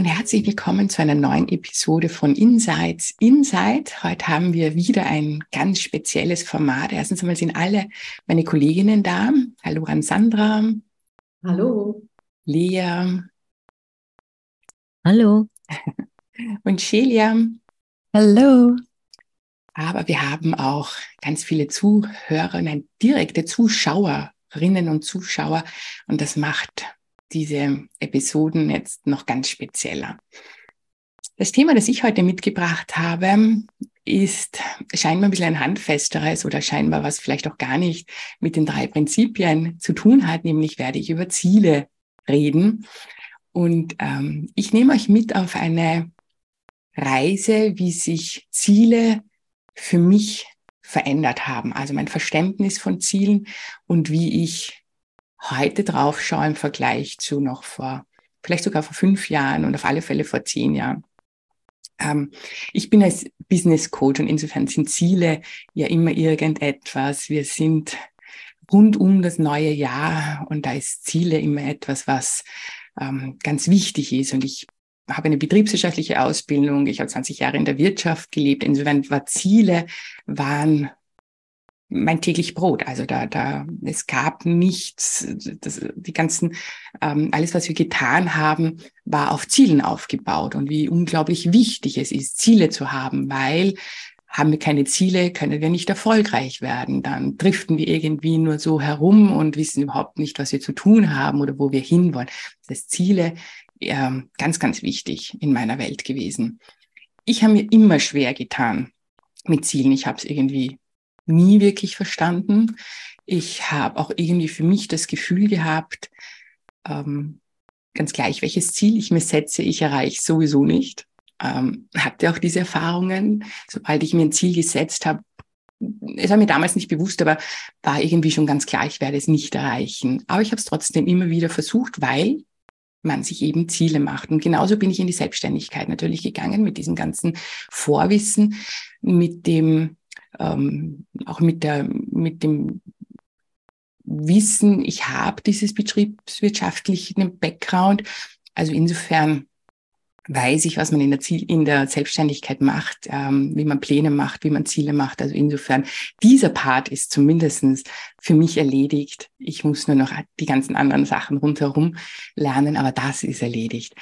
Und herzlich willkommen zu einer neuen Episode von Insights Insight. Heute haben wir wieder ein ganz spezielles Format. Erstens einmal sind alle meine Kolleginnen da. Hallo an Sandra. Hallo. Lea. Hallo. Und Shelia. Hallo. Aber wir haben auch ganz viele Zuhörer, nein, direkte Zuschauerinnen und Zuschauer. Und das macht diese Episoden jetzt noch ganz spezieller. Das Thema, das ich heute mitgebracht habe, ist scheinbar ein bisschen ein handfesteres oder scheinbar was vielleicht auch gar nicht mit den drei Prinzipien zu tun hat, nämlich werde ich über Ziele reden. Und ähm, ich nehme euch mit auf eine Reise, wie sich Ziele für mich verändert haben. Also mein Verständnis von Zielen und wie ich heute drauf schaue im Vergleich zu noch vor, vielleicht sogar vor fünf Jahren und auf alle Fälle vor zehn Jahren. Ähm, ich bin als Business Coach und insofern sind Ziele ja immer irgendetwas. Wir sind rund um das neue Jahr und da ist Ziele immer etwas, was ähm, ganz wichtig ist. Und ich habe eine betriebswirtschaftliche Ausbildung. Ich habe 20 Jahre in der Wirtschaft gelebt. Insofern war Ziele waren mein täglich Brot. Also da, da, es gab nichts, das, die ganzen, ähm, alles, was wir getan haben, war auf Zielen aufgebaut und wie unglaublich wichtig es ist, Ziele zu haben, weil haben wir keine Ziele, können wir nicht erfolgreich werden. Dann driften wir irgendwie nur so herum und wissen überhaupt nicht, was wir zu tun haben oder wo wir hinwollen. Das Ziele, äh, ganz, ganz wichtig in meiner Welt gewesen. Ich habe mir immer schwer getan mit Zielen. Ich habe es irgendwie nie wirklich verstanden. Ich habe auch irgendwie für mich das Gefühl gehabt, ähm, ganz gleich, welches Ziel ich mir setze, ich erreiche sowieso nicht. Ähm, hatte auch diese Erfahrungen, sobald ich mir ein Ziel gesetzt habe, es war mir damals nicht bewusst, aber war irgendwie schon ganz klar, ich werde es nicht erreichen. Aber ich habe es trotzdem immer wieder versucht, weil man sich eben Ziele macht. Und genauso bin ich in die Selbstständigkeit natürlich gegangen mit diesem ganzen Vorwissen, mit dem ähm, auch mit, der, mit dem Wissen, ich habe dieses betriebswirtschaftlichen Background. Also insofern weiß ich, was man in der, Ziel, in der Selbstständigkeit macht, ähm, wie man Pläne macht, wie man Ziele macht. Also insofern, dieser Part ist zumindestens für mich erledigt. Ich muss nur noch die ganzen anderen Sachen rundherum lernen, aber das ist erledigt.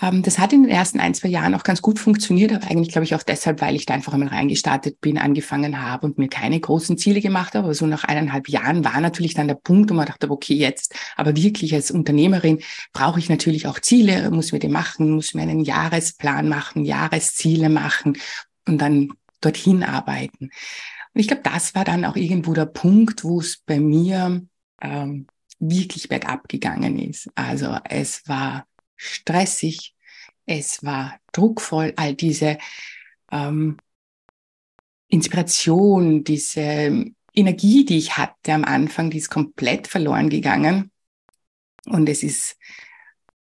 Ähm, das hat in den ersten ein, zwei Jahren auch ganz gut funktioniert, aber eigentlich glaube ich auch deshalb, weil ich da einfach einmal reingestartet bin, angefangen habe und mir keine großen Ziele gemacht habe. Aber so nach eineinhalb Jahren war natürlich dann der Punkt, wo man dachte, okay, jetzt, aber wirklich als Unternehmerin brauche ich natürlich auch Ziele, muss mir die machen, muss mir einen Jahresplan machen, Jahresziele machen und dann dorthin arbeiten. Und ich glaube, das war dann auch irgendwo der Punkt, wo es bei mir ähm, wirklich bergab gegangen ist. Also es war stressig, es war druckvoll, all diese ähm, Inspiration, diese Energie, die ich hatte am Anfang, die ist komplett verloren gegangen. Und es ist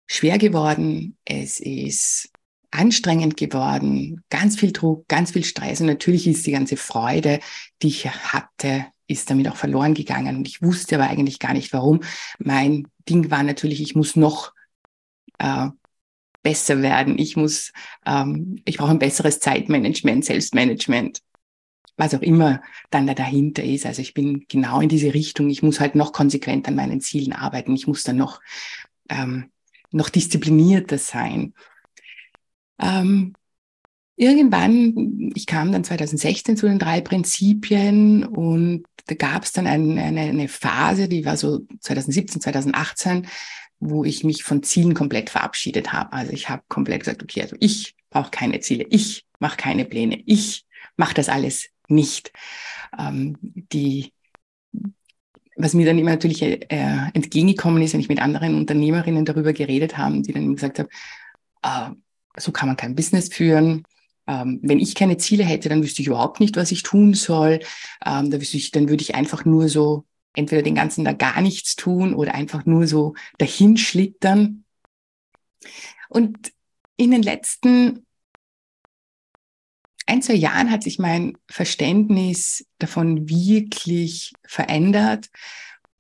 schwer geworden, es ist anstrengend geworden, ganz viel Druck, ganz viel Stress und natürlich ist die ganze Freude, die ich hatte, ist damit auch verloren gegangen. Und ich wusste aber eigentlich gar nicht warum. Mein Ding war natürlich, ich muss noch äh, besser werden. Ich muss, ähm, ich brauche ein besseres Zeitmanagement, Selbstmanagement, was auch immer dann da dahinter ist. Also ich bin genau in diese Richtung. Ich muss halt noch konsequent an meinen Zielen arbeiten. Ich muss dann noch, ähm, noch disziplinierter sein. Ähm, irgendwann, ich kam dann 2016 zu den drei Prinzipien und da gab es dann ein, eine, eine Phase, die war so 2017, 2018, wo ich mich von Zielen komplett verabschiedet habe. Also ich habe komplett gesagt, okay, also ich brauche keine Ziele, ich mache keine Pläne, ich mache das alles nicht. Ähm, die was mir dann immer natürlich äh, entgegengekommen ist, wenn ich mit anderen Unternehmerinnen darüber geredet habe, die dann gesagt haben, äh, so kann man kein Business führen. Ähm, wenn ich keine Ziele hätte, dann wüsste ich überhaupt nicht, was ich tun soll. Ähm, da wüsste ich, dann würde ich einfach nur so entweder den ganzen Tag gar nichts tun oder einfach nur so dahinschlittern. Und in den letzten ein, zwei Jahren hat sich mein Verständnis davon wirklich verändert.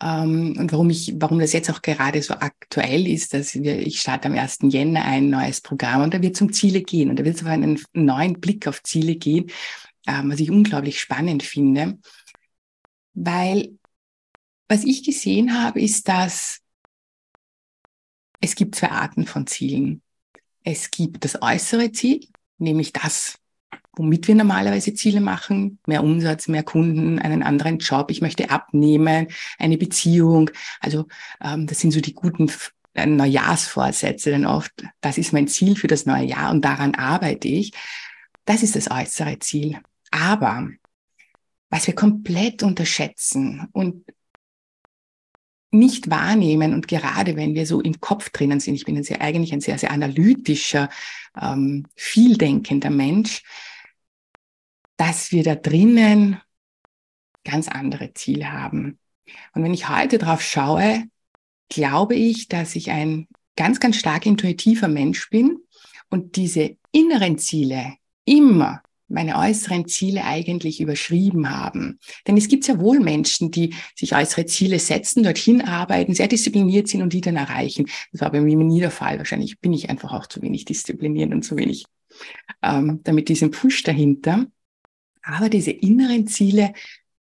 Ähm, und warum ich, warum das jetzt auch gerade so aktuell ist, dass wir, ich starte am 1. Jänner ein neues Programm und da wird es um Ziele gehen und da wird es auf einen neuen Blick auf Ziele gehen, ähm, was ich unglaublich spannend finde. Weil was ich gesehen habe, ist, dass es gibt zwei Arten von Zielen. Es gibt das äußere Ziel, nämlich das, womit wir normalerweise Ziele machen, mehr Umsatz, mehr Kunden, einen anderen Job, ich möchte abnehmen, eine Beziehung. Also ähm, das sind so die guten äh, Neujahrsvorsätze dann oft. Das ist mein Ziel für das neue Jahr und daran arbeite ich. Das ist das äußere Ziel. Aber was wir komplett unterschätzen und nicht wahrnehmen und gerade wenn wir so im Kopf drinnen sind, ich bin ein sehr, eigentlich ein sehr, sehr analytischer, ähm, vieldenkender Mensch, dass wir da drinnen ganz andere Ziele haben. Und wenn ich heute drauf schaue, glaube ich, dass ich ein ganz, ganz stark intuitiver Mensch bin und diese inneren Ziele immer meine äußeren Ziele eigentlich überschrieben haben. Denn es gibt sehr wohl Menschen, die sich äußere Ziele setzen, dorthin arbeiten, sehr diszipliniert sind und die dann erreichen. Das war bei mir nie der Fall. Wahrscheinlich bin ich einfach auch zu wenig diszipliniert und zu wenig ähm, damit diesen Push dahinter. Aber diese inneren Ziele,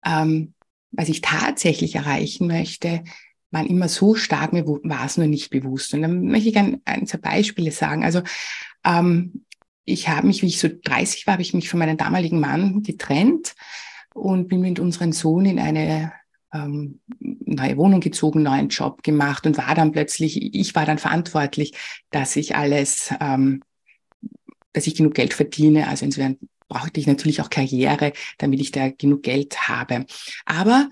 ähm, was ich tatsächlich erreichen möchte, waren immer so stark, mir war es nur nicht bewusst. Und dann möchte ich ein, ein zwei Beispiele sagen. Also ähm, ich habe mich, wie ich so 30 war, habe ich mich von meinem damaligen Mann getrennt und bin mit unserem Sohn in eine ähm, neue Wohnung gezogen, neuen Job gemacht und war dann plötzlich, ich war dann verantwortlich, dass ich alles, ähm, dass ich genug Geld verdiene. Also insofern brauchte ich natürlich auch Karriere, damit ich da genug Geld habe. Aber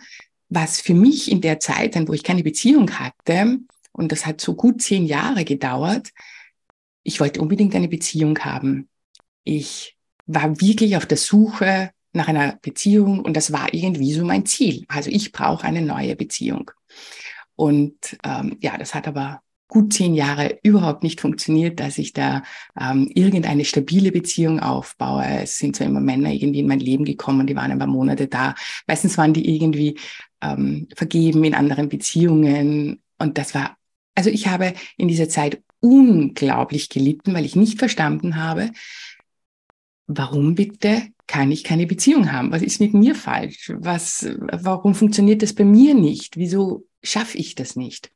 was für mich in der Zeit, wo ich keine Beziehung hatte, und das hat so gut zehn Jahre gedauert, ich wollte unbedingt eine Beziehung haben. Ich war wirklich auf der Suche nach einer Beziehung und das war irgendwie so mein Ziel. Also ich brauche eine neue Beziehung. Und ähm, ja, das hat aber gut zehn Jahre überhaupt nicht funktioniert, dass ich da ähm, irgendeine stabile Beziehung aufbaue. Es sind zwar immer Männer irgendwie in mein Leben gekommen, die waren ein paar Monate da. Meistens waren die irgendwie ähm, vergeben in anderen Beziehungen. Und das war, also ich habe in dieser Zeit unglaublich gelitten, weil ich nicht verstanden habe, warum bitte kann ich keine Beziehung haben? Was ist mit mir falsch? Was, warum funktioniert das bei mir nicht? Wieso schaffe ich das nicht?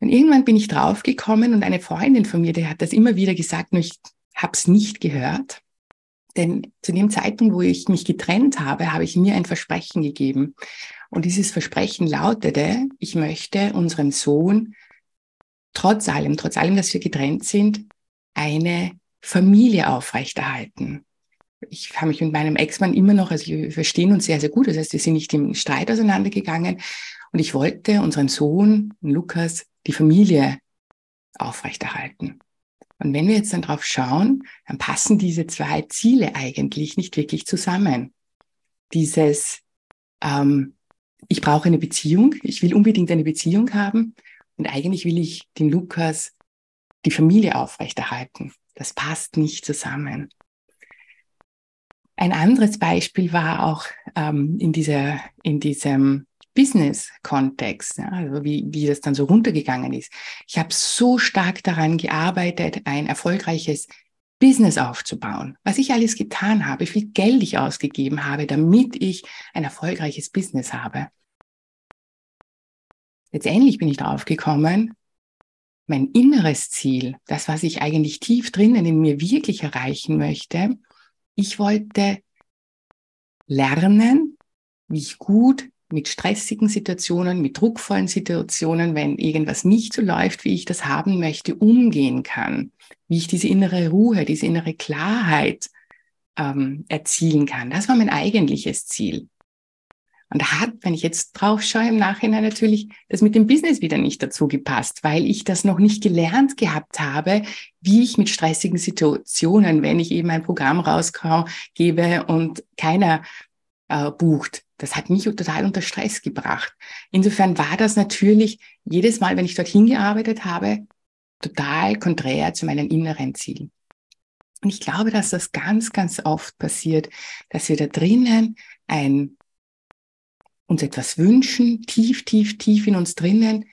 Und irgendwann bin ich draufgekommen und eine Freundin von mir, die hat das immer wieder gesagt, nur ich habe es nicht gehört. Denn zu dem Zeitpunkt, wo ich mich getrennt habe, habe ich mir ein Versprechen gegeben. Und dieses Versprechen lautete, ich möchte unseren Sohn trotz allem, trotz allem, dass wir getrennt sind, eine Familie aufrechterhalten. Ich habe mich mit meinem Ex-Mann immer noch, also wir verstehen uns sehr, sehr gut. Das heißt, wir sind nicht im Streit auseinandergegangen. Und ich wollte unseren Sohn, Lukas, die Familie aufrechterhalten. Und wenn wir jetzt dann drauf schauen, dann passen diese zwei Ziele eigentlich nicht wirklich zusammen. Dieses, ähm, ich brauche eine Beziehung, ich will unbedingt eine Beziehung haben und eigentlich will ich den Lukas die Familie aufrechterhalten. Das passt nicht zusammen. Ein anderes Beispiel war auch ähm, in, dieser, in diesem Business-Kontext, ja, also wie, wie das dann so runtergegangen ist. Ich habe so stark daran gearbeitet, ein erfolgreiches Business aufzubauen, was ich alles getan habe, wie viel Geld ich ausgegeben habe, damit ich ein erfolgreiches Business habe. Letztendlich bin ich darauf gekommen, mein inneres Ziel, das, was ich eigentlich tief drinnen in mir wirklich erreichen möchte, ich wollte lernen, wie ich gut mit stressigen Situationen, mit druckvollen Situationen, wenn irgendwas nicht so läuft, wie ich das haben möchte, umgehen kann. Wie ich diese innere Ruhe, diese innere Klarheit ähm, erzielen kann. Das war mein eigentliches Ziel. Und da hat, wenn ich jetzt drauf schaue, im Nachhinein natürlich das mit dem Business wieder nicht dazu gepasst, weil ich das noch nicht gelernt gehabt habe, wie ich mit stressigen Situationen, wenn ich eben ein Programm rausgebe und keiner äh, bucht, das hat mich total unter Stress gebracht. Insofern war das natürlich jedes Mal, wenn ich dorthin gearbeitet habe, total konträr zu meinen inneren Zielen. Und ich glaube, dass das ganz, ganz oft passiert, dass wir da drinnen ein, uns etwas wünschen, tief, tief, tief in uns drinnen,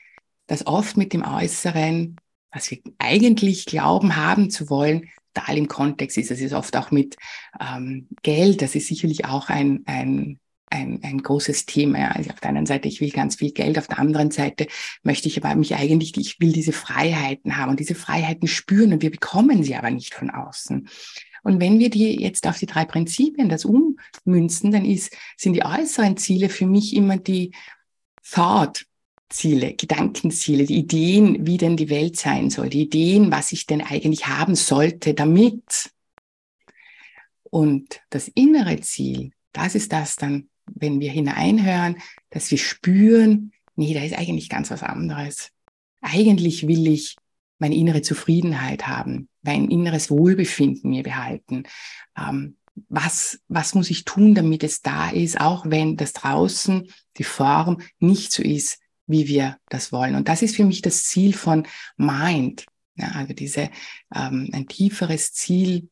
das oft mit dem Äußeren, was wir eigentlich glauben haben zu wollen, total im Kontext ist. Es ist oft auch mit ähm, Geld, das ist sicherlich auch ein, ein ein, ein großes Thema. Also auf der einen Seite, ich will ganz viel Geld, auf der anderen Seite möchte ich aber mich eigentlich, ich will diese Freiheiten haben und diese Freiheiten spüren und wir bekommen sie aber nicht von außen. Und wenn wir die jetzt auf die drei Prinzipien das ummünzen, dann ist, sind die äußeren Ziele für mich immer die Thought-Ziele, Gedankenziele, die Ideen, wie denn die Welt sein soll, die Ideen, was ich denn eigentlich haben sollte, damit. Und das innere Ziel, das ist das dann, wenn wir hineinhören, dass wir spüren, nee, da ist eigentlich ganz was anderes. Eigentlich will ich meine innere Zufriedenheit haben, mein inneres Wohlbefinden mir behalten. Ähm, was, was muss ich tun, damit es da ist, auch wenn das draußen, die Form nicht so ist, wie wir das wollen. Und das ist für mich das Ziel von Mind. Ja, also diese ähm, ein tieferes Ziel,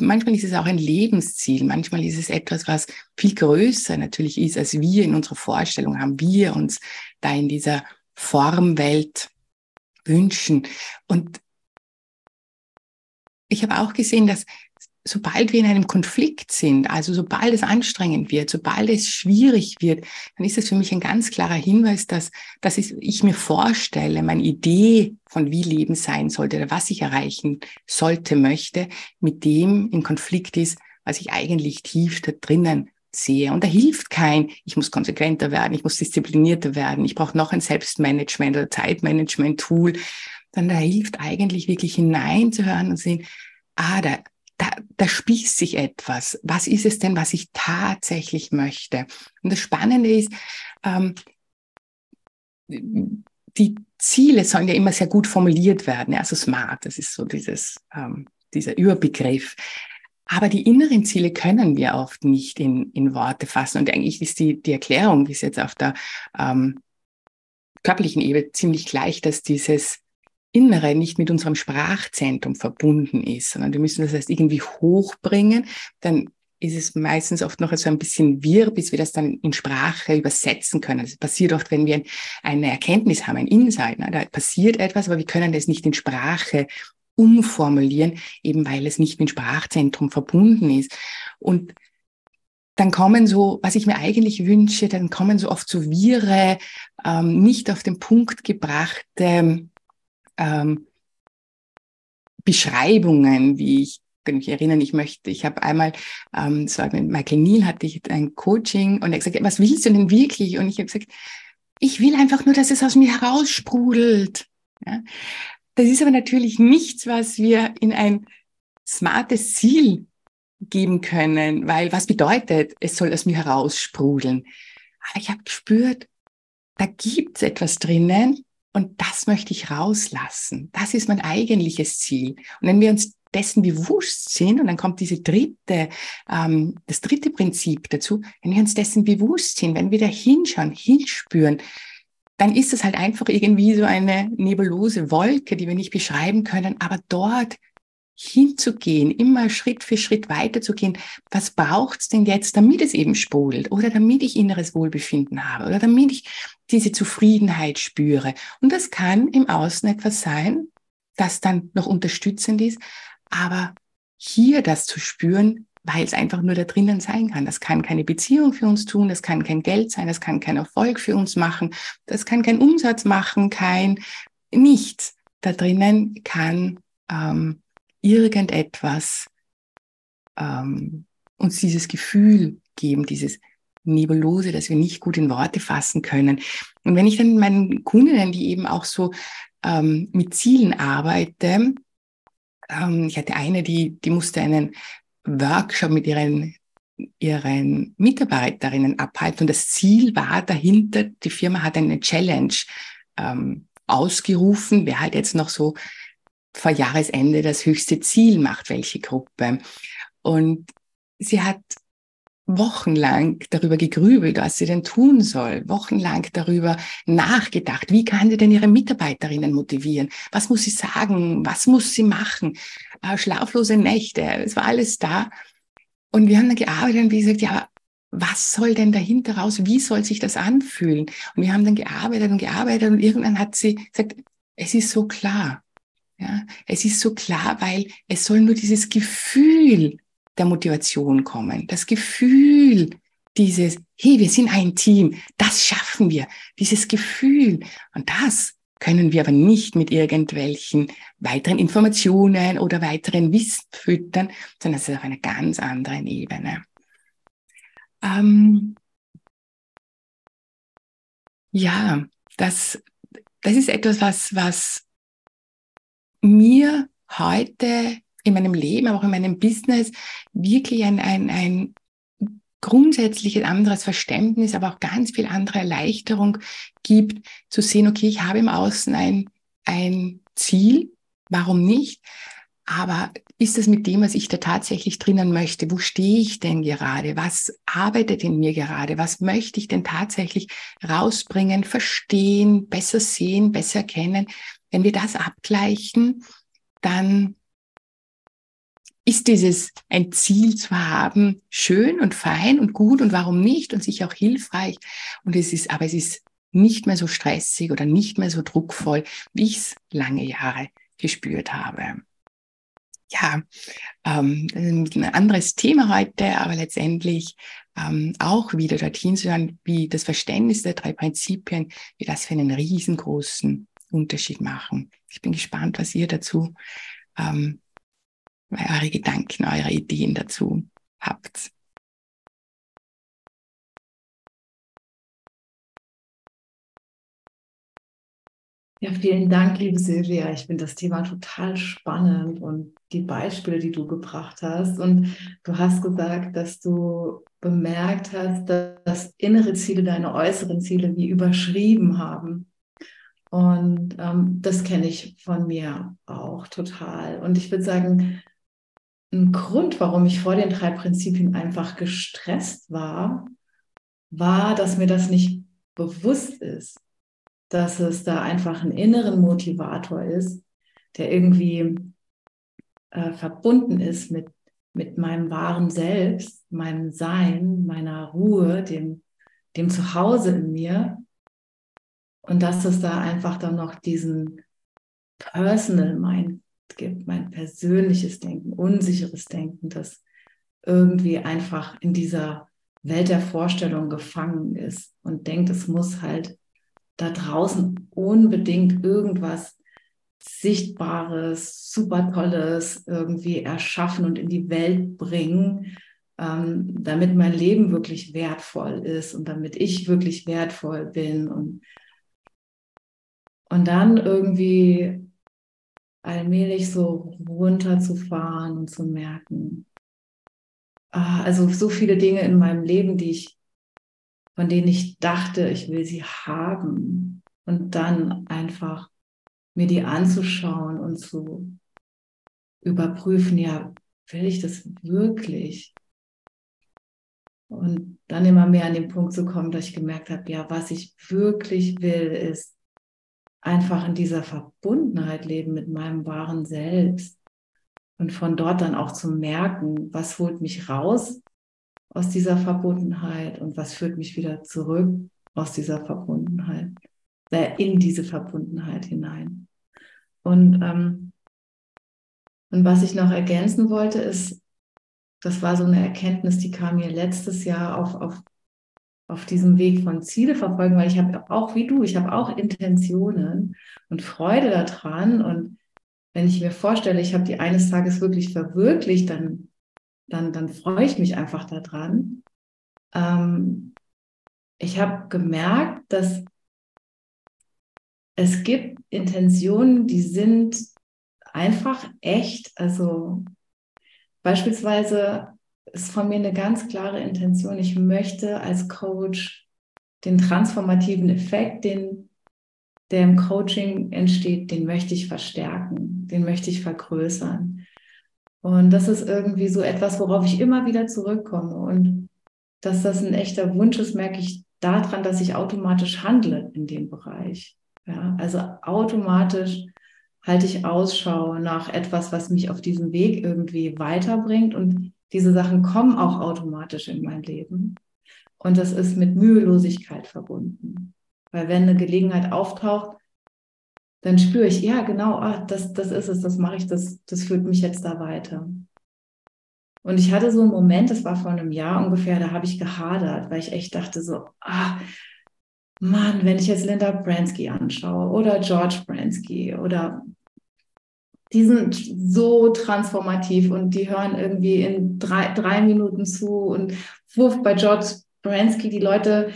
manchmal ist es auch ein Lebensziel, manchmal ist es etwas, was viel größer natürlich ist, als wir in unserer Vorstellung haben, wir uns da in dieser Formwelt wünschen. Und ich habe auch gesehen, dass sobald wir in einem Konflikt sind, also sobald es anstrengend wird, sobald es schwierig wird, dann ist das für mich ein ganz klarer Hinweis, dass, dass ich mir vorstelle, meine Idee von wie Leben sein sollte oder was ich erreichen sollte, möchte, mit dem im Konflikt ist, was ich eigentlich tief da drinnen sehe. Und da hilft kein, ich muss konsequenter werden, ich muss disziplinierter werden, ich brauche noch ein Selbstmanagement oder Zeitmanagement-Tool. Dann da hilft eigentlich wirklich hineinzuhören und sehen, ah, da, da, da spießt sich etwas. Was ist es denn, was ich tatsächlich möchte? Und das Spannende ist, ähm, die Ziele sollen ja immer sehr gut formuliert werden, also smart, das ist so dieses, ähm, dieser Überbegriff. Aber die inneren Ziele können wir oft nicht in, in Worte fassen. Und eigentlich ist die, die Erklärung, die ist jetzt auf der ähm, körperlichen Ebene ziemlich gleich, dass dieses Innere nicht mit unserem Sprachzentrum verbunden ist, sondern wir müssen das erst irgendwie hochbringen, dann ist es meistens oft noch so ein bisschen wirr, bis wir das dann in Sprache übersetzen können. Das passiert oft, wenn wir eine Erkenntnis haben, ein Insight. Ne? Da passiert etwas, aber wir können das nicht in Sprache umformulieren, eben weil es nicht mit Sprachzentrum verbunden ist. Und dann kommen so, was ich mir eigentlich wünsche, dann kommen so oft so wirre, ähm, nicht auf den Punkt gebrachte ähm, Beschreibungen, wie ich kann mich erinnern, ich möchte, ich habe einmal, ähm, so mit Michael Neal hatte ich ein Coaching und er gesagt, was willst du denn wirklich? Und ich habe gesagt, ich will einfach nur, dass es aus mir heraussprudelt. Ja? Das ist aber natürlich nichts, was wir in ein smartes Ziel geben können, weil was bedeutet, es soll aus mir heraussprudeln. Aber ich habe gespürt, da gibt es etwas drinnen, und das möchte ich rauslassen. Das ist mein eigentliches Ziel. Und wenn wir uns dessen bewusst sind, und dann kommt diese dritte, ähm, das dritte Prinzip dazu, wenn wir uns dessen bewusst sind, wenn wir da hinschauen, hinspüren, dann ist das halt einfach irgendwie so eine nebulose Wolke, die wir nicht beschreiben können, aber dort hinzugehen, immer Schritt für Schritt weiterzugehen. Was braucht's denn jetzt, damit es eben sprudelt oder damit ich inneres Wohlbefinden habe oder damit ich diese Zufriedenheit spüre? Und das kann im Außen etwas sein, das dann noch unterstützend ist, aber hier das zu spüren, weil es einfach nur da drinnen sein kann. Das kann keine Beziehung für uns tun, das kann kein Geld sein, das kann kein Erfolg für uns machen, das kann kein Umsatz machen, kein nichts. Da drinnen kann ähm, irgendetwas ähm, uns dieses Gefühl geben, dieses Nebulose, das wir nicht gut in Worte fassen können. Und wenn ich dann meinen Kundinnen, die eben auch so ähm, mit Zielen arbeite, ähm, ich hatte eine, die, die musste einen Workshop mit ihren ihren Mitarbeiterinnen abhalten. Und das Ziel war dahinter, die Firma hat eine Challenge ähm, ausgerufen, wer halt jetzt noch so vor Jahresende das höchste Ziel macht, welche Gruppe. Und sie hat wochenlang darüber gegrübelt, was sie denn tun soll, wochenlang darüber nachgedacht, wie kann sie denn ihre Mitarbeiterinnen motivieren, was muss sie sagen, was muss sie machen, äh, schlaflose Nächte, es war alles da. Und wir haben dann gearbeitet und wie gesagt, ja, was soll denn dahinter raus, wie soll sich das anfühlen? Und wir haben dann gearbeitet und gearbeitet und irgendwann hat sie gesagt, es ist so klar. Ja, es ist so klar, weil es soll nur dieses Gefühl der Motivation kommen. Das Gefühl dieses, hey, wir sind ein Team, das schaffen wir. Dieses Gefühl. Und das können wir aber nicht mit irgendwelchen weiteren Informationen oder weiteren Wissen füttern, sondern es ist auf einer ganz anderen Ebene. Ähm ja, das, das ist etwas, was, was mir heute in meinem Leben, aber auch in meinem Business wirklich ein, ein, ein grundsätzliches anderes Verständnis, aber auch ganz viel andere Erleichterung gibt, zu sehen, okay, ich habe im Außen ein, ein Ziel, warum nicht? Aber ist das mit dem, was ich da tatsächlich drinnen möchte? Wo stehe ich denn gerade? Was arbeitet in mir gerade? Was möchte ich denn tatsächlich rausbringen, verstehen, besser sehen, besser kennen? Wenn wir das abgleichen, dann ist dieses ein Ziel zu haben schön und fein und gut und warum nicht und sicher auch hilfreich und es ist aber es ist nicht mehr so stressig oder nicht mehr so druckvoll, wie ich es lange Jahre gespürt habe. Ja, ähm, ein anderes Thema heute, aber letztendlich ähm, auch wieder dorthin zu hören, wie das Verständnis der drei Prinzipien, wie das für einen riesengroßen Unterschied machen. Ich bin gespannt, was ihr dazu ähm, eure Gedanken, eure Ideen dazu habt. Ja, vielen Dank, liebe Silvia. Ich finde das Thema total spannend und die Beispiele, die du gebracht hast. Und du hast gesagt, dass du bemerkt hast, dass innere Ziele deine äußeren Ziele wie überschrieben haben. Und ähm, das kenne ich von mir auch total. Und ich würde sagen, ein Grund, warum ich vor den drei Prinzipien einfach gestresst war, war, dass mir das nicht bewusst ist, dass es da einfach einen inneren Motivator ist, der irgendwie äh, verbunden ist mit, mit meinem wahren Selbst, meinem Sein, meiner Ruhe, dem, dem Zuhause in mir. Und dass es da einfach dann noch diesen Personal Mind gibt, mein persönliches Denken, unsicheres Denken, das irgendwie einfach in dieser Welt der Vorstellung gefangen ist und denkt, es muss halt da draußen unbedingt irgendwas Sichtbares, super Tolles irgendwie erschaffen und in die Welt bringen, ähm, damit mein Leben wirklich wertvoll ist und damit ich wirklich wertvoll bin und und dann irgendwie allmählich so runterzufahren und zu merken, ah, also so viele Dinge in meinem Leben, die ich, von denen ich dachte, ich will sie haben und dann einfach mir die anzuschauen und zu überprüfen, ja, will ich das wirklich? Und dann immer mehr an den Punkt zu kommen, dass ich gemerkt habe, ja, was ich wirklich will, ist einfach in dieser Verbundenheit leben mit meinem wahren Selbst und von dort dann auch zu merken, was holt mich raus aus dieser Verbundenheit und was führt mich wieder zurück aus dieser Verbundenheit, äh, in diese Verbundenheit hinein. Und, ähm, und was ich noch ergänzen wollte, ist, das war so eine Erkenntnis, die kam mir letztes Jahr auf, auf auf diesem Weg von Ziele verfolgen, weil ich habe auch wie du, ich habe auch Intentionen und Freude daran. Und wenn ich mir vorstelle, ich habe die eines Tages wirklich verwirklicht, dann, dann, dann freue ich mich einfach daran. Ähm, ich habe gemerkt, dass es gibt Intentionen, die sind einfach echt. Also beispielsweise ist von mir eine ganz klare Intention. Ich möchte als Coach den transformativen Effekt, den, der im Coaching entsteht, den möchte ich verstärken, den möchte ich vergrößern. Und das ist irgendwie so etwas, worauf ich immer wieder zurückkomme. Und dass das ein echter Wunsch ist, merke ich daran, dass ich automatisch handle in dem Bereich. Ja, also automatisch halte ich Ausschau nach etwas, was mich auf diesem Weg irgendwie weiterbringt. Und diese Sachen kommen auch automatisch in mein Leben. Und das ist mit Mühelosigkeit verbunden. Weil wenn eine Gelegenheit auftaucht, dann spüre ich, ja, genau, ah, das, das ist es, das mache ich, das, das führt mich jetzt da weiter. Und ich hatte so einen Moment, das war vor einem Jahr ungefähr, da habe ich gehadert, weil ich echt dachte so, ah, Mann, wenn ich jetzt Linda Bransky anschaue oder George Bransky oder die sind so transformativ und die hören irgendwie in drei, drei Minuten zu und wuff bei George Bransky, die Leute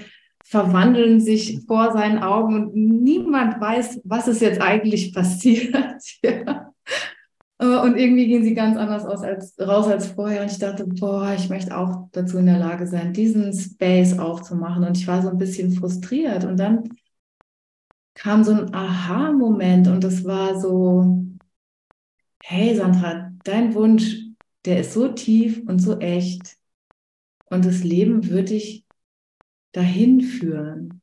verwandeln sich vor seinen Augen und niemand weiß, was ist jetzt eigentlich passiert. ja. Äh, und irgendwie gehen sie ganz anders aus als, raus als vorher. Und ich dachte, boah, ich möchte auch dazu in der Lage sein, diesen Space aufzumachen. Und ich war so ein bisschen frustriert. Und dann kam so ein Aha-Moment und das war so, hey Sandra, dein Wunsch, der ist so tief und so echt. Und das Leben wird dich dahin führen.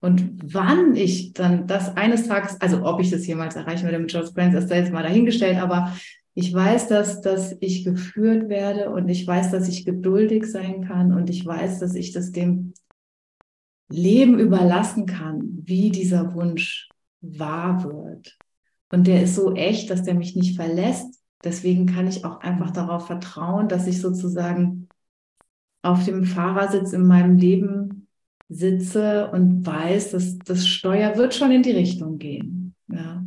Und wann ich dann das eines Tages, also ob ich das jemals erreichen werde mit George Brands, ist da jetzt mal dahingestellt, aber ich weiß, dass, dass ich geführt werde und ich weiß, dass ich geduldig sein kann und ich weiß, dass ich das dem Leben überlassen kann, wie dieser Wunsch wahr wird. Und der ist so echt, dass der mich nicht verlässt. Deswegen kann ich auch einfach darauf vertrauen, dass ich sozusagen auf dem Fahrersitz in meinem Leben sitze und weiß, dass das Steuer wird schon in die Richtung gehen. Ja,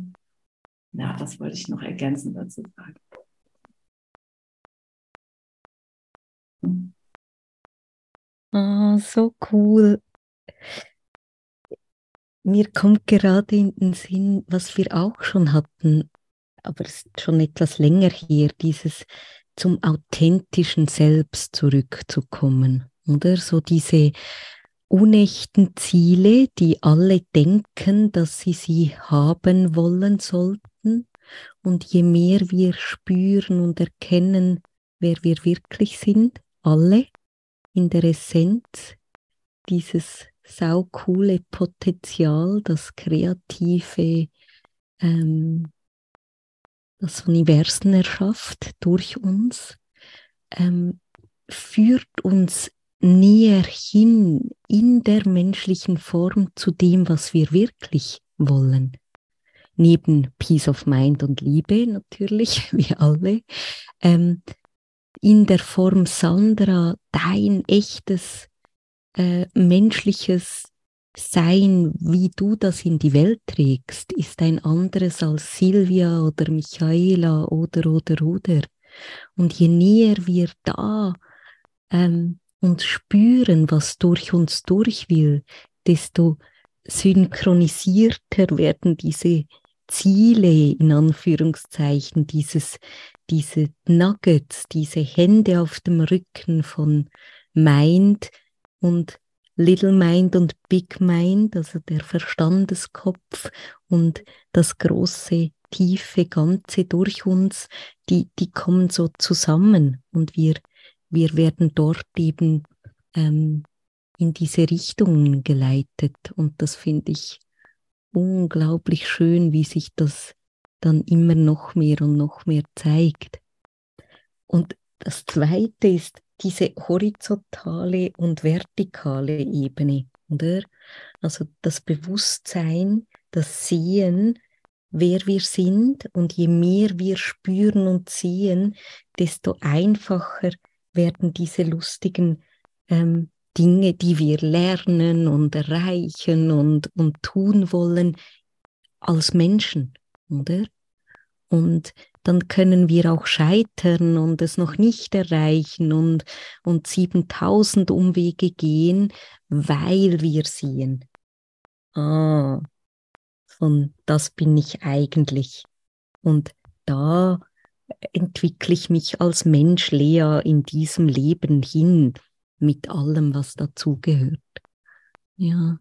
ja das wollte ich noch ergänzen dazu sagen. Oh, so cool. Mir kommt gerade in den Sinn, was wir auch schon hatten, aber es ist schon etwas länger hier, dieses zum authentischen Selbst zurückzukommen, oder? So diese unechten Ziele, die alle denken, dass sie sie haben wollen sollten. Und je mehr wir spüren und erkennen, wer wir wirklich sind, alle in der Essenz, dieses saukoole Potenzial, das kreative, ähm, das Universen erschafft durch uns, ähm, führt uns näher hin in der menschlichen Form zu dem, was wir wirklich wollen. Neben Peace of Mind und Liebe natürlich, wie alle, ähm, in der Form Sandra, dein echtes äh, menschliches Sein, wie du das in die Welt trägst, ist ein anderes als Silvia oder Michaela oder oder oder. Und je näher wir da ähm, und spüren, was durch uns durch will, desto synchronisierter werden diese Ziele in Anführungszeichen, dieses, diese Nuggets, diese Hände auf dem Rücken von Mind und Little Mind und Big Mind, also der Verstandeskopf und das große, tiefe Ganze durch uns, die, die kommen so zusammen und wir wir werden dort eben ähm, in diese Richtung geleitet. Und das finde ich unglaublich schön, wie sich das dann immer noch mehr und noch mehr zeigt. Und das Zweite ist diese horizontale und vertikale Ebene, oder? Also das Bewusstsein, das Sehen, wer wir sind und je mehr wir spüren und sehen, desto einfacher werden diese lustigen ähm, Dinge, die wir lernen und erreichen und, und tun wollen, als Menschen, oder? Und dann können wir auch scheitern und es noch nicht erreichen und, und 7000 Umwege gehen, weil wir sehen, ah, von das bin ich eigentlich. Und da entwickle ich mich als Mensch leer in diesem Leben hin mit allem, was dazugehört. Ja,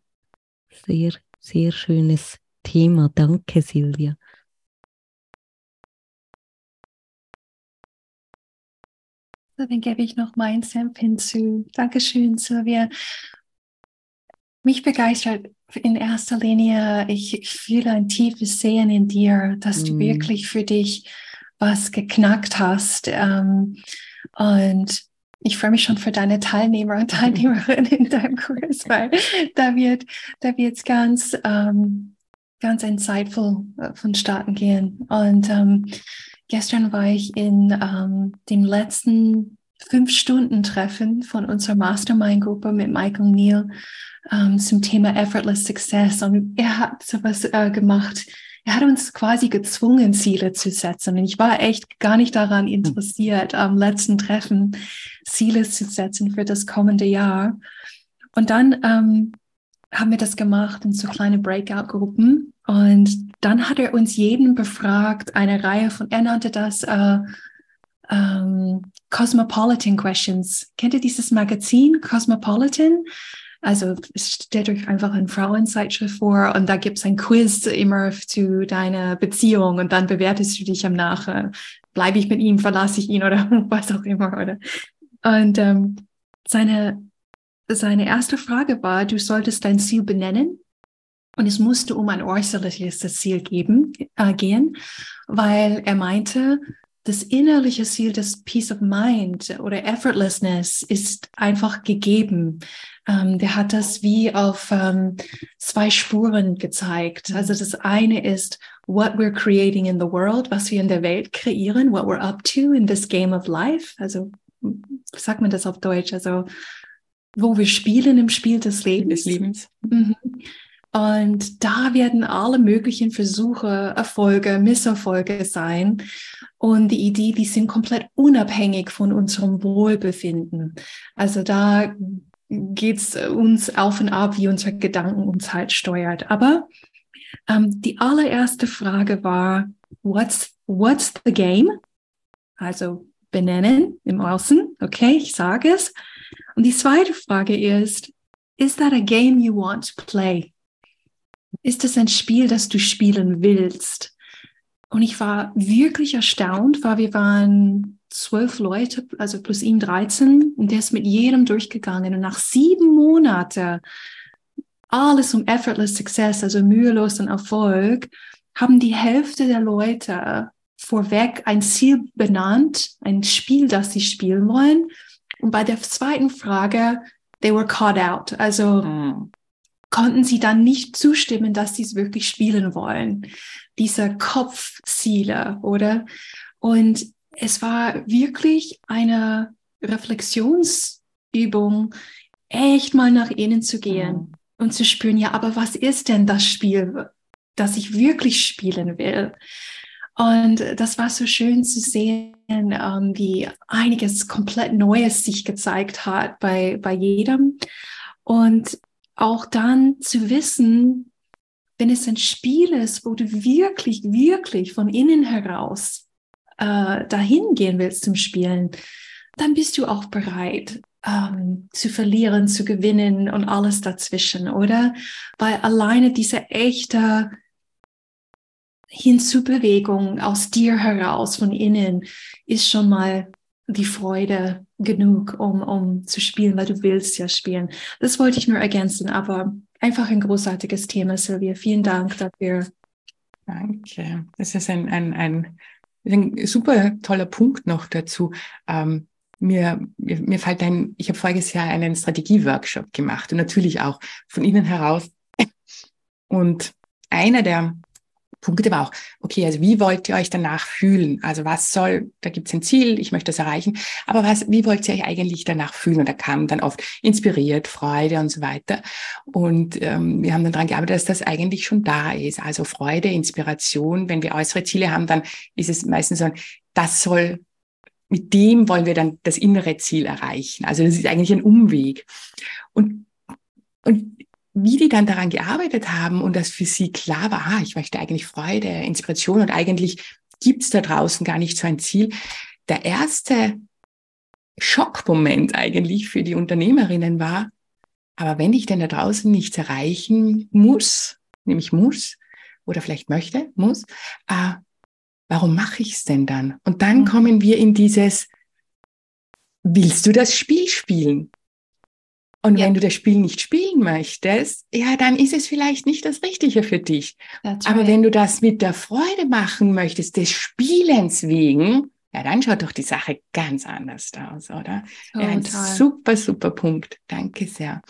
sehr, sehr schönes Thema. Danke, Silvia. Dann gebe ich noch meinen Senf hinzu. Dankeschön, Silvia. Mich begeistert in erster Linie, ich fühle ein tiefes Sehen in dir, dass mm. du wirklich für dich was geknackt hast. Ähm, und ich freue mich schon für deine Teilnehmer und Teilnehmerinnen in deinem Kurs, weil da wird da wird's ganz ähm, ganz insightful äh, vonstatten gehen. Und ähm, gestern war ich in ähm, dem letzten fünf Stunden Treffen von unserer Mastermind-Gruppe mit Michael Neal ähm, zum Thema Effortless Success. Und er hat sowas äh, gemacht er hat uns quasi gezwungen, Ziele zu setzen. Und ich war echt gar nicht daran interessiert, am letzten Treffen Ziele zu setzen für das kommende Jahr. Und dann ähm, haben wir das gemacht in so kleine Breakout-Gruppen. Und dann hat er uns jeden befragt, eine Reihe von, er nannte das äh, ähm, Cosmopolitan Questions. Kennt ihr dieses Magazin Cosmopolitan? Also stellt euch einfach eine Frauenzeitschrift vor und da gibt es ein Quiz immer zu deiner Beziehung und dann bewertest du dich am Nach. Bleibe ich mit ihm, verlasse ich ihn oder was auch immer. Oder? Und ähm, seine, seine erste Frage war, du solltest dein Ziel benennen und es musste um ein äußerliches Ziel geben, äh, gehen, weil er meinte, das innerliche Ziel des Peace of Mind oder Effortlessness ist einfach gegeben. Ähm, der hat das wie auf ähm, zwei Spuren gezeigt. Also das eine ist, what we're creating in the world, was wir in der Welt kreieren, what we're up to in this game of life. Also, sagt man das auf Deutsch? Also, wo wir spielen im Spiel des Lebens. Des Lebens. Mhm. Und da werden alle möglichen Versuche, Erfolge, Misserfolge sein. Und die Idee, die sind komplett unabhängig von unserem Wohlbefinden. Also da geht es uns auf und ab, wie unsere Gedanken uns halt steuert. Aber ähm, die allererste Frage war, what's, what's the game? Also benennen im Außen. Okay, ich sage es. Und die zweite Frage ist, is that a game you want to play? Ist es ein Spiel, das du spielen willst? Und ich war wirklich erstaunt, weil wir waren zwölf Leute, also plus ihm 13, und der ist mit jedem durchgegangen. Und nach sieben Monaten, alles um effortless success, also mühelos und Erfolg, haben die Hälfte der Leute vorweg ein Ziel benannt, ein Spiel, das sie spielen wollen. Und bei der zweiten Frage, they were caught out. Also mhm. Konnten sie dann nicht zustimmen, dass sie es wirklich spielen wollen. Diese Kopfziele, oder? Und es war wirklich eine Reflexionsübung, echt mal nach innen zu gehen mhm. und zu spüren, ja, aber was ist denn das Spiel, das ich wirklich spielen will? Und das war so schön zu sehen, ähm, wie einiges komplett Neues sich gezeigt hat bei, bei jedem. Und auch dann zu wissen, wenn es ein Spiel ist, wo du wirklich, wirklich von innen heraus äh, dahin gehen willst zum Spielen, dann bist du auch bereit ähm, zu verlieren, zu gewinnen und alles dazwischen, oder? Weil alleine diese echte Hinzubewegung aus dir heraus, von innen, ist schon mal die Freude genug, um, um zu spielen, weil du willst ja spielen. Das wollte ich nur ergänzen, aber einfach ein großartiges Thema, Silvia. Vielen Dank dafür. Danke. Das ist ein, ein, ein ein super toller Punkt noch dazu. Ähm, mir, mir, mir fällt ein, ich habe voriges Jahr einen Strategieworkshop gemacht und natürlich auch von innen heraus. Und einer der Punkte war auch, okay, also wie wollt ihr euch danach fühlen? Also was soll, da gibt es ein Ziel, ich möchte das erreichen, aber was, wie wollt ihr euch eigentlich danach fühlen? Und da kam dann oft inspiriert, Freude und so weiter. Und ähm, wir haben dann daran gearbeitet, dass das eigentlich schon da ist. Also Freude, Inspiration, wenn wir äußere Ziele haben, dann ist es meistens so, das soll mit dem wollen wir dann das innere Ziel erreichen. Also das ist eigentlich ein Umweg. Und, und wie die dann daran gearbeitet haben und dass für sie klar war, ah, ich möchte eigentlich Freude, Inspiration und eigentlich gibt's da draußen gar nicht so ein Ziel. Der erste Schockmoment eigentlich für die Unternehmerinnen war, aber wenn ich denn da draußen nichts erreichen muss, nämlich muss, oder vielleicht möchte, muss, äh, warum mache ich es denn dann? Und dann mhm. kommen wir in dieses, willst du das Spiel spielen? Und ja. wenn du das Spiel nicht spielen möchtest, ja, dann ist es vielleicht nicht das Richtige für dich. That's Aber right. wenn du das mit der Freude machen möchtest, des Spielens wegen, ja, dann schaut doch die Sache ganz anders aus, oder? Oh, ja, ein super, super Punkt. Danke sehr.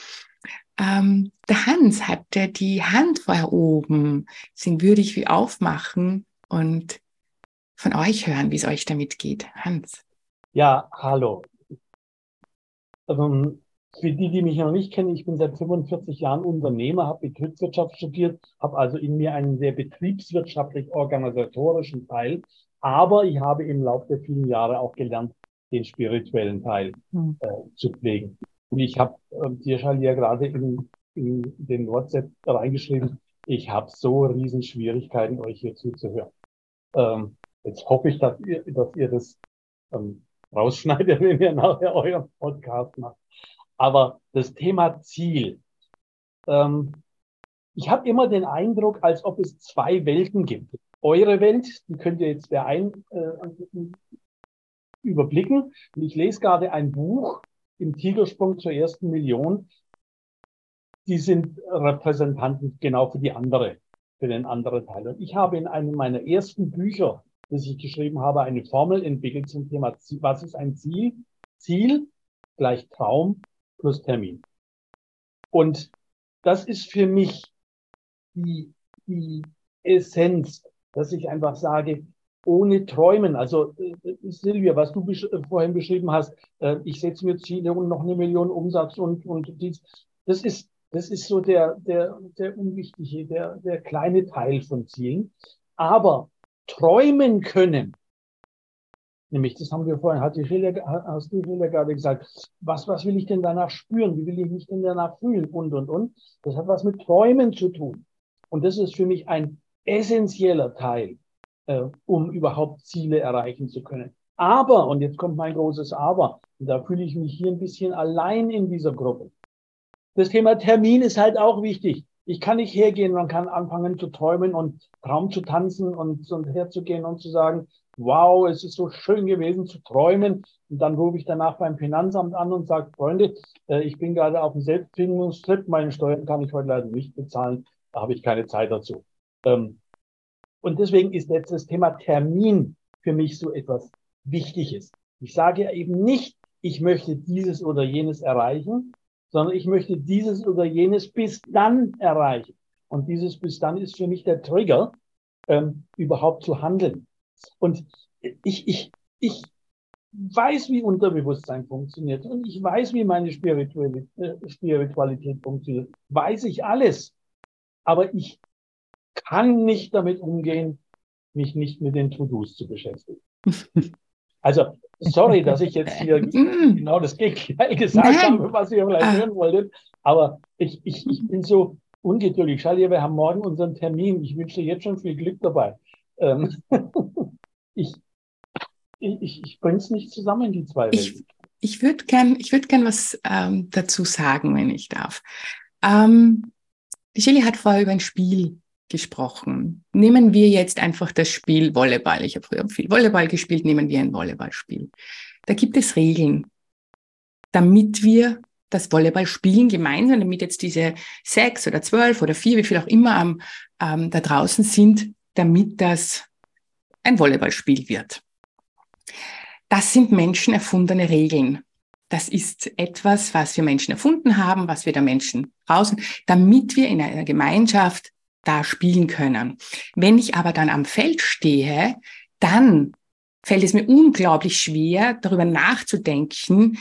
Ähm, der Hans hat ja die Hand vorher oben. Den würde ich wie aufmachen und von euch hören, wie es euch damit geht. Hans. Ja, hallo. Ähm, für die, die mich noch nicht kennen, ich bin seit 45 Jahren Unternehmer, habe Betriebswirtschaft studiert, habe also in mir einen sehr betriebswirtschaftlich-organisatorischen Teil, aber ich habe im Laufe der vielen Jahre auch gelernt, den spirituellen Teil hm. äh, zu pflegen. Und ich habe äh, dir schon ja gerade in, in den WhatsApp reingeschrieben, ich habe so riesen Schwierigkeiten, euch hier zuzuhören. Ähm, jetzt hoffe ich, dass ihr, dass ihr das ähm, rausschneidet, wenn ihr nachher euren Podcast macht. Aber das Thema Ziel. Ähm, ich habe immer den Eindruck, als ob es zwei Welten gibt. Eure Welt, die könnt ihr jetzt der ein, äh, überblicken. Und ich lese gerade ein Buch im Tigersprung zur ersten Million. Die sind Repräsentanten genau für die andere, für den anderen Teil. Und ich habe in einem meiner ersten Bücher, das ich geschrieben habe, eine Formel entwickelt zum Thema, was ist ein Ziel? Ziel gleich Traum plus Termin. Und das ist für mich die, die Essenz, dass ich einfach sage, ohne Träumen, also äh, Silvia, was du besch äh, vorhin beschrieben hast, äh, ich setze mir Ziele und noch eine Million Umsatz und, und dies, das ist, das ist so der, der, der unwichtige, der, der kleine Teil von Zielen. Aber träumen können, Nämlich, das haben wir vorhin, hat die Schiller, hast du Schiller gerade gesagt, was, was will ich denn danach spüren? Wie will ich mich denn danach fühlen? Und, und, und. Das hat was mit Träumen zu tun. Und das ist für mich ein essentieller Teil, äh, um überhaupt Ziele erreichen zu können. Aber, und jetzt kommt mein großes Aber, und da fühle ich mich hier ein bisschen allein in dieser Gruppe. Das Thema Termin ist halt auch wichtig. Ich kann nicht hergehen, man kann anfangen zu träumen und Traum zu tanzen und, und herzugehen und zu sagen, wow, es ist so schön gewesen zu träumen. Und dann rufe ich danach beim Finanzamt an und sage, Freunde, äh, ich bin gerade auf dem Selbstfindungstrip, meine Steuern kann ich heute leider nicht bezahlen, da habe ich keine Zeit dazu. Ähm, und deswegen ist jetzt das Thema Termin für mich so etwas Wichtiges. Ich sage eben nicht, ich möchte dieses oder jenes erreichen, sondern ich möchte dieses oder jenes bis dann erreichen. Und dieses bis dann ist für mich der Trigger, ähm, überhaupt zu handeln. Und ich, ich, ich weiß, wie Unterbewusstsein funktioniert und ich weiß, wie meine Spiritualität, äh, Spiritualität funktioniert. Weiß ich alles. Aber ich kann nicht damit umgehen, mich nicht mit den To-Dos zu beschäftigen. Also, sorry, dass ich jetzt hier mm. genau das Gegenteil gesagt Nein. habe, was ihr vielleicht ah. hören wolltet. Aber ich, ich, ich bin so ungeduldig. Schau dir, wir haben morgen unseren Termin. Ich wünsche dir jetzt schon viel Glück dabei. Ich, ich, ich bringe es nicht zusammen, die zwei Welten. Ich, ich würde gern, ich würd gern was ähm, dazu sagen, wenn ich darf. Ähm, die Shelley hat vorher über ein Spiel gesprochen. Nehmen wir jetzt einfach das Spiel Volleyball. Ich habe früher viel Volleyball gespielt, nehmen wir ein Volleyballspiel. Da gibt es Regeln, damit wir das Volleyball spielen gemeinsam, damit jetzt diese sechs oder zwölf oder vier, wie viel auch immer ähm, ähm, da draußen sind, damit das ein Volleyballspiel wird. Das sind menschenerfundene Regeln. Das ist etwas, was wir Menschen erfunden haben, was wir der Menschen draußen, damit wir in einer Gemeinschaft da spielen können. Wenn ich aber dann am Feld stehe, dann fällt es mir unglaublich schwer, darüber nachzudenken,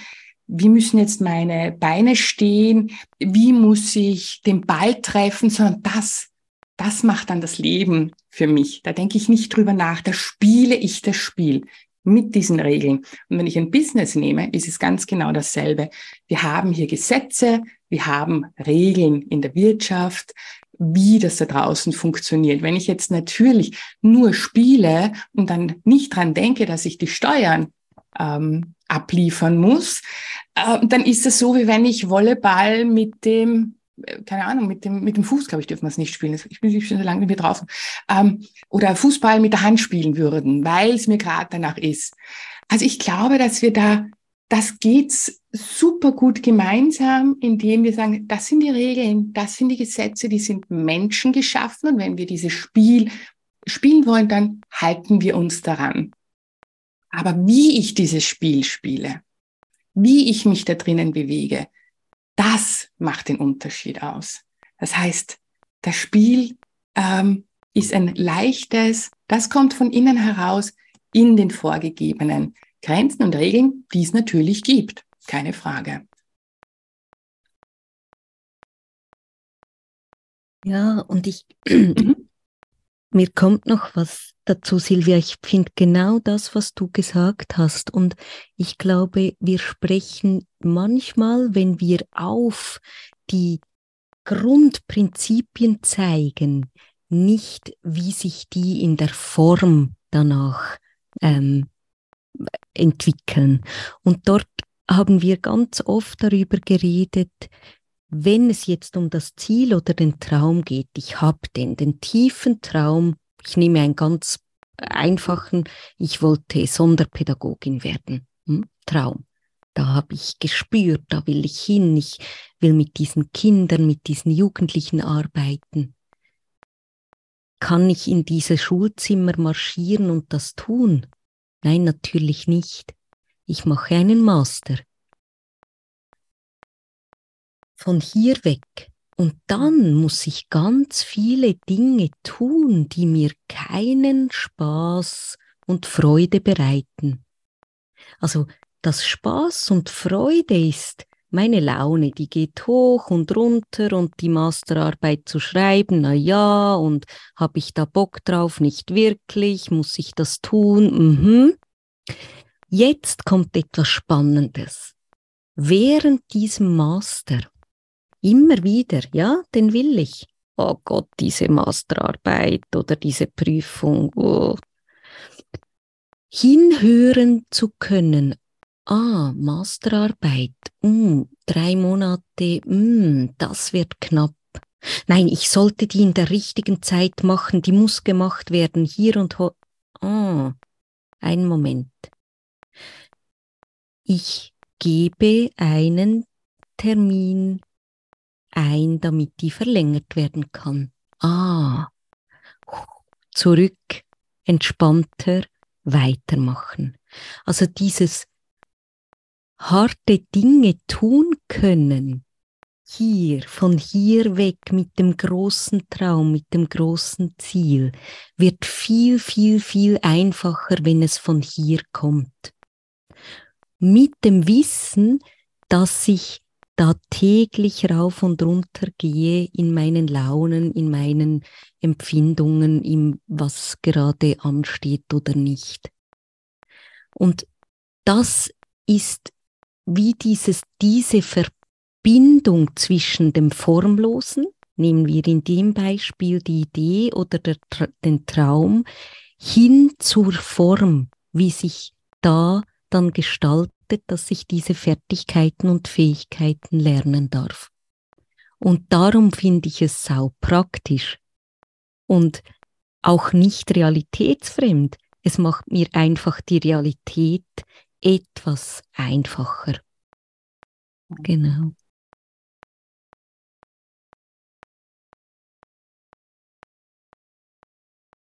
wie müssen jetzt meine Beine stehen, wie muss ich den Ball treffen, sondern das das macht dann das Leben für mich. Da denke ich nicht drüber nach, da spiele ich das Spiel mit diesen Regeln. Und wenn ich ein Business nehme, ist es ganz genau dasselbe. Wir haben hier Gesetze, wir haben Regeln in der Wirtschaft, wie das da draußen funktioniert. Wenn ich jetzt natürlich nur spiele und dann nicht dran denke, dass ich die Steuern ähm, abliefern muss, äh, dann ist es so, wie wenn ich Volleyball mit dem keine Ahnung, mit dem, mit dem Fuß, glaube ich, dürfen wir es nicht spielen. Ich bin schon so lange nicht mehr draußen. Ähm, oder Fußball mit der Hand spielen würden, weil es mir gerade danach ist. Also ich glaube, dass wir da, das geht's super gut gemeinsam, indem wir sagen, das sind die Regeln, das sind die Gesetze, die sind Menschen geschaffen und wenn wir dieses Spiel spielen wollen, dann halten wir uns daran. Aber wie ich dieses Spiel spiele, wie ich mich da drinnen bewege, das macht den Unterschied aus. Das heißt, das Spiel ähm, ist ein leichtes, das kommt von innen heraus in den vorgegebenen Grenzen und Regeln, die es natürlich gibt. Keine Frage. Ja, und ich, mhm. Mir kommt noch was dazu, Silvia. Ich finde genau das, was du gesagt hast. Und ich glaube, wir sprechen manchmal, wenn wir auf die Grundprinzipien zeigen, nicht, wie sich die in der Form danach ähm, entwickeln. Und dort haben wir ganz oft darüber geredet, wenn es jetzt um das Ziel oder den Traum geht, ich habe den, den tiefen Traum, ich nehme einen ganz einfachen, ich wollte Sonderpädagogin werden, hm? Traum. Da habe ich gespürt, da will ich hin, ich will mit diesen Kindern, mit diesen Jugendlichen arbeiten. Kann ich in diese Schulzimmer marschieren und das tun? Nein, natürlich nicht. Ich mache einen Master. Von hier weg. Und dann muss ich ganz viele Dinge tun, die mir keinen Spaß und Freude bereiten. Also das Spaß und Freude ist meine Laune, die geht hoch und runter und die Masterarbeit zu schreiben, na ja, und habe ich da Bock drauf? Nicht wirklich, muss ich das tun? Mhm. Jetzt kommt etwas Spannendes. Während diesem Master, immer wieder, ja, den will ich. Oh Gott, diese Masterarbeit oder diese Prüfung. Oh. Hinhören zu können, ah, Masterarbeit, mm, drei Monate, mm, das wird knapp. Nein, ich sollte die in der richtigen Zeit machen, die muss gemacht werden, hier und ho. Ah, ein Moment. Ich gebe einen Termin ein, damit die verlängert werden kann. Ah, zurück, entspannter, weitermachen. Also dieses harte Dinge tun können, hier, von hier weg mit dem großen Traum, mit dem großen Ziel, wird viel, viel, viel einfacher, wenn es von hier kommt. Mit dem Wissen, dass ich da täglich rauf und runter gehe in meinen Launen, in meinen Empfindungen, im was gerade ansteht oder nicht. Und das ist wie dieses, diese Verbindung zwischen dem Formlosen, nehmen wir in dem Beispiel die Idee oder der, den Traum, hin zur Form, wie sich da dann gestaltet, dass ich diese Fertigkeiten und Fähigkeiten lernen darf. Und darum finde ich es sau praktisch und auch nicht realitätsfremd. Es macht mir einfach die Realität etwas einfacher. Genau.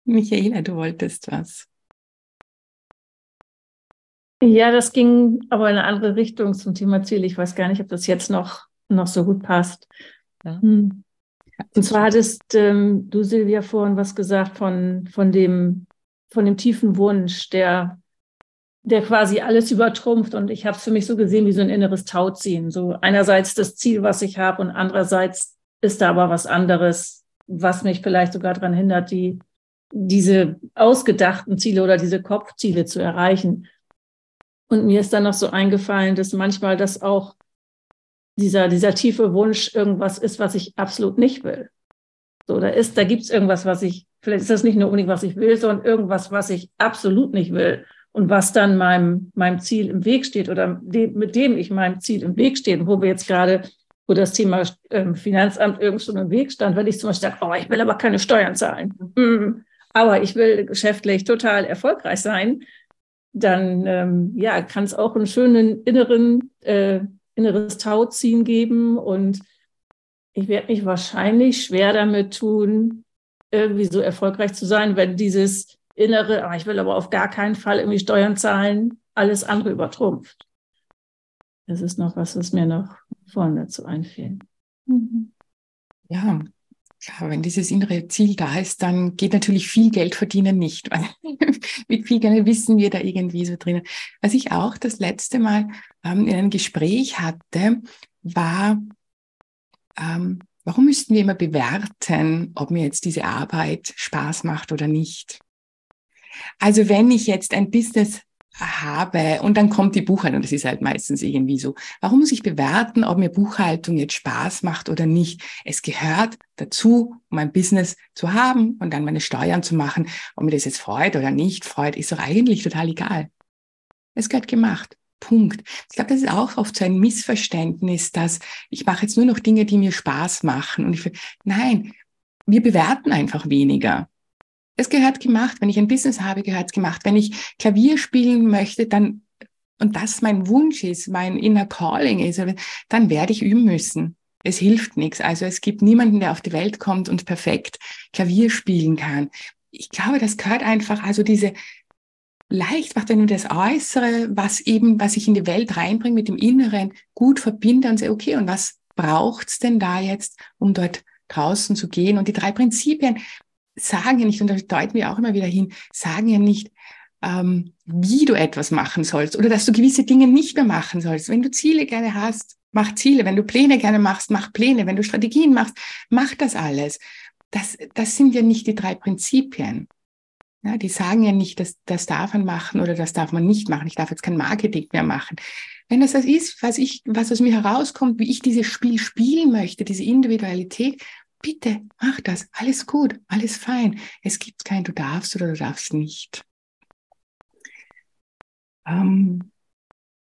Michaela, du wolltest was. Ja, das ging aber in eine andere Richtung zum Thema Ziel. Ich weiß gar nicht, ob das jetzt noch, noch so gut passt. Ja. Hm. Und zwar hattest ähm, du, Silvia, vorhin was gesagt von, von, dem, von dem tiefen Wunsch, der der quasi alles übertrumpft. Und ich habe es für mich so gesehen wie so ein inneres Tauziehen. So einerseits das Ziel, was ich habe, und andererseits ist da aber was anderes, was mich vielleicht sogar daran hindert, die, diese ausgedachten Ziele oder diese Kopfziele zu erreichen. Und mir ist dann noch so eingefallen, dass manchmal das auch dieser, dieser tiefe Wunsch irgendwas ist, was ich absolut nicht will. So, da ist, da gibt es irgendwas, was ich, vielleicht ist das nicht nur unbedingt, was ich will, sondern irgendwas, was ich absolut nicht will und was dann meinem, meinem Ziel im Weg steht oder dem, mit dem ich meinem Ziel im Weg stehe, wo wir jetzt gerade, wo das Thema ähm, Finanzamt irgendwo im Weg stand, wenn ich zum Beispiel sage, oh, ich will aber keine Steuern zahlen, mm, aber ich will geschäftlich total erfolgreich sein, dann ähm, ja, kann es auch einen schönen inneren, äh, inneres Tauziehen geben und ich werde mich wahrscheinlich schwer damit tun, irgendwie so erfolgreich zu sein, wenn dieses innere, ah, ich will aber auf gar keinen Fall irgendwie Steuern zahlen, alles andere übertrumpft. Das ist noch was, was mir noch vorne dazu einfällt. Mhm. Ja, ja, wenn dieses innere Ziel da ist, dann geht natürlich viel Geld verdienen nicht, weil mit viel Geld wissen wir da irgendwie so drinnen. Was ich auch das letzte Mal ähm, in einem Gespräch hatte, war, ähm, warum müssten wir immer bewerten, ob mir jetzt diese Arbeit Spaß macht oder nicht? Also wenn ich jetzt ein Business habe und dann kommt die Buchhaltung, das ist halt meistens irgendwie so. Warum muss ich bewerten, ob mir Buchhaltung jetzt Spaß macht oder nicht? Es gehört dazu, um ein Business zu haben und dann meine Steuern zu machen. Ob mir das jetzt freut oder nicht freut, ist doch eigentlich total egal. Es gehört gemacht. Punkt. Ich glaube, das ist auch oft so ein Missverständnis, dass ich mache jetzt nur noch Dinge, die mir Spaß machen. Und ich nein, wir bewerten einfach weniger. Es gehört gemacht. Wenn ich ein Business habe, gehört es gemacht. Wenn ich Klavier spielen möchte, dann, und das mein Wunsch ist, mein inner Calling ist, dann werde ich üben müssen. Es hilft nichts. Also es gibt niemanden, der auf die Welt kommt und perfekt Klavier spielen kann. Ich glaube, das gehört einfach, also diese leicht macht, wenn du das Äußere, was eben, was ich in die Welt reinbringe, mit dem Inneren gut verbinde und sage, okay, und was braucht's denn da jetzt, um dort draußen zu gehen? Und die drei Prinzipien, sagen ja nicht, und da deuten wir auch immer wieder hin, sagen ja nicht, ähm, wie du etwas machen sollst oder dass du gewisse Dinge nicht mehr machen sollst. Wenn du Ziele gerne hast, mach Ziele. Wenn du Pläne gerne machst, mach Pläne. Wenn du Strategien machst, mach das alles. Das, das sind ja nicht die drei Prinzipien. Ja, die sagen ja nicht, dass das darf man machen oder das darf man nicht machen. Ich darf jetzt kein Marketing mehr machen. Wenn das das ist, was ich, was aus mir herauskommt, wie ich dieses Spiel spielen möchte, diese Individualität, bitte mach das, alles gut, alles fein. Es gibt kein du darfst oder du darfst nicht. Ähm,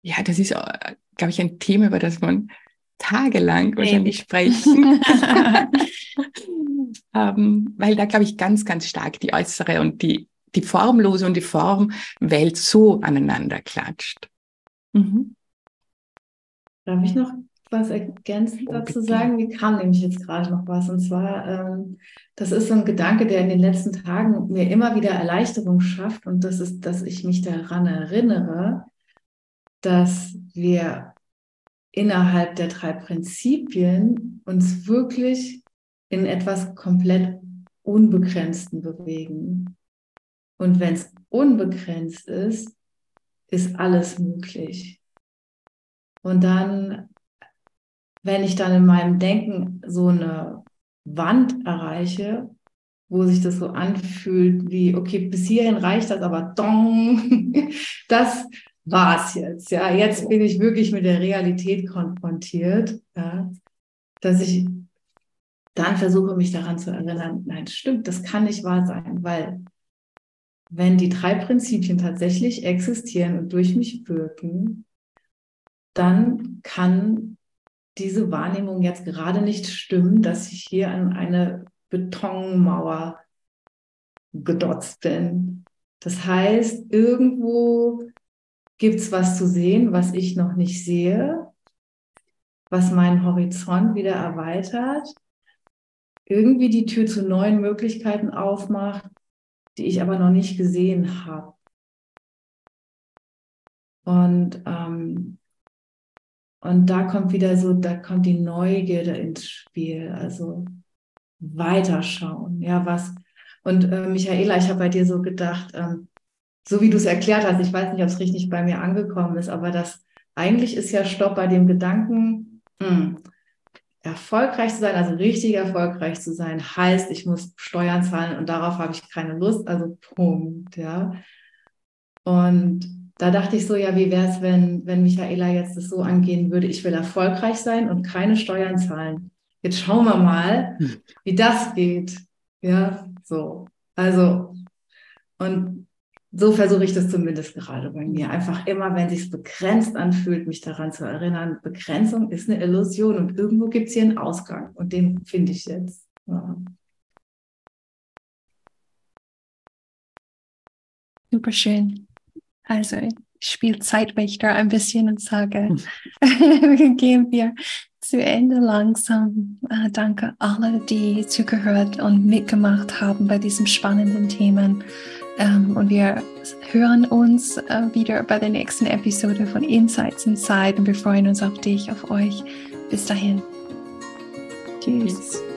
ja, das ist, äh, glaube ich, ein Thema, über das man tagelang wahrscheinlich sprechen ähm, weil da, glaube ich, ganz, ganz stark die äußere und die, die formlose und die Formwelt so aneinander klatscht. Mhm. Darf ich noch was ergänzend dazu sagen. Mir kam nämlich jetzt gerade noch was. Und zwar, ähm, das ist so ein Gedanke, der in den letzten Tagen mir immer wieder Erleichterung schafft. Und das ist, dass ich mich daran erinnere, dass wir innerhalb der drei Prinzipien uns wirklich in etwas komplett Unbegrenzten bewegen. Und wenn es unbegrenzt ist, ist alles möglich. Und dann wenn ich dann in meinem Denken so eine Wand erreiche, wo sich das so anfühlt wie, okay, bis hierhin reicht das, aber dong, das war's jetzt. Ja, jetzt bin ich wirklich mit der Realität konfrontiert, ja, dass ich dann versuche, mich daran zu erinnern, nein, stimmt, das kann nicht wahr sein, weil wenn die drei Prinzipien tatsächlich existieren und durch mich wirken, dann kann diese Wahrnehmung jetzt gerade nicht stimmen, dass ich hier an eine Betonmauer gedotzt bin. Das heißt, irgendwo gibt es was zu sehen, was ich noch nicht sehe, was meinen Horizont wieder erweitert, irgendwie die Tür zu neuen Möglichkeiten aufmacht, die ich aber noch nicht gesehen habe. Und ähm, und da kommt wieder so, da kommt die Neugierde ins Spiel, also weiterschauen, ja, was. Und äh, Michaela, ich habe bei dir so gedacht, ähm, so wie du es erklärt hast, ich weiß nicht, ob es richtig bei mir angekommen ist, aber das eigentlich ist ja Stopp bei dem Gedanken, mh, hm, erfolgreich zu sein, also richtig erfolgreich zu sein, heißt, ich muss Steuern zahlen und darauf habe ich keine Lust, also Punkt, ja. Und da dachte ich so, ja, wie wäre es, wenn, wenn Michaela jetzt das so angehen würde, ich will erfolgreich sein und keine Steuern zahlen. jetzt schauen wir mal, hm. wie das geht. Ja, so. Also, und so versuche ich das zumindest gerade bei mir. Einfach immer, wenn sich begrenzt anfühlt, mich daran zu erinnern, Begrenzung ist eine Illusion und irgendwo gibt es hier einen Ausgang und den finde ich jetzt. Ja. Super schön. Also ich spiele Zeitwächter ein bisschen und sage, gehen wir zu Ende langsam. Äh, danke alle, die zugehört und mitgemacht haben bei diesem spannenden Themen. Ähm, und wir hören uns äh, wieder bei der nächsten Episode von Insights Inside und wir freuen uns auf dich, auf euch. Bis dahin. Tschüss. Tschüss.